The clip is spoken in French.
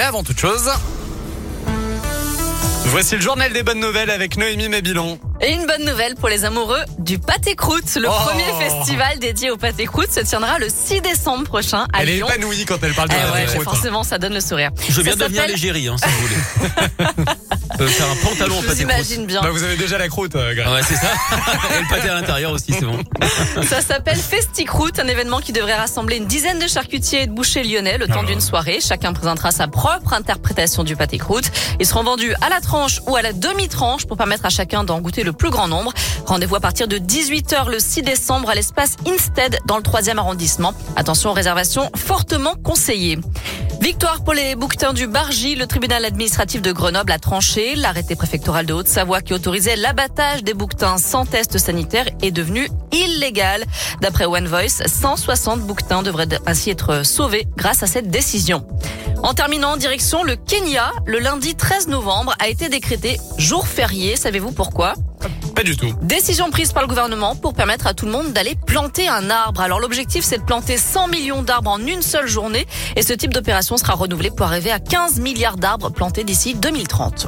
Mais avant toute chose, voici le journal des bonnes nouvelles avec Noémie Mabilon. Et une bonne nouvelle pour les amoureux du pâté croûte. Le Oh. premier festival dédié au pâté croûte se tiendra le 6 décembre prochain à Elle est Lyon. épanouie quand elle parle de Eh ouais, croûte. forcément, ça donne le sourire. Je veux bien Ça devenir s'appelle- l'égérie, hein, si vous voulez. pâté imagine bien. Bah, vous avez déjà la croûte, euh. Ah ouais, c'est ça. Et le pâté à l'intérieur aussi, c'est bon. Ça s'appelle Festicroûte, un événement qui devrait rassembler une dizaine de charcutiers et de bouchers lyonnais le temps Alors. d'une soirée. Chacun présentera sa propre interprétation du pâté croûte. Ils seront vendus à la tranche ou à la demi-tranche pour permettre à chacun d'en goûter le plus grand nombre. Rendez-vous à partir de 18h le 6 décembre à l'espace Instead dans le 3e arrondissement. Attention, réservation fortement conseillée. Victoire pour les bouquetins du Bargy. Le tribunal administratif de Grenoble a tranché. L'arrêté préfectoral de Haute-Savoie qui autorisait l'abattage des bouquetins sans test sanitaire est devenu illégal. D'après One Voice, 160 bouquetins devraient ainsi être sauvés grâce à cette décision. En terminant, direction le Kenya, le lundi 13 novembre a été décrété jour férié. Savez-vous pourquoi? Pas du. Décision prise par le gouvernement pour permettre à tout le monde d'aller planter un arbre. Alors l'objectif c'est de planter 100 millions d'arbres en une seule journée et ce type d'opération sera renouvelé pour arriver à 15 milliards d'arbres plantés d'ici 2030.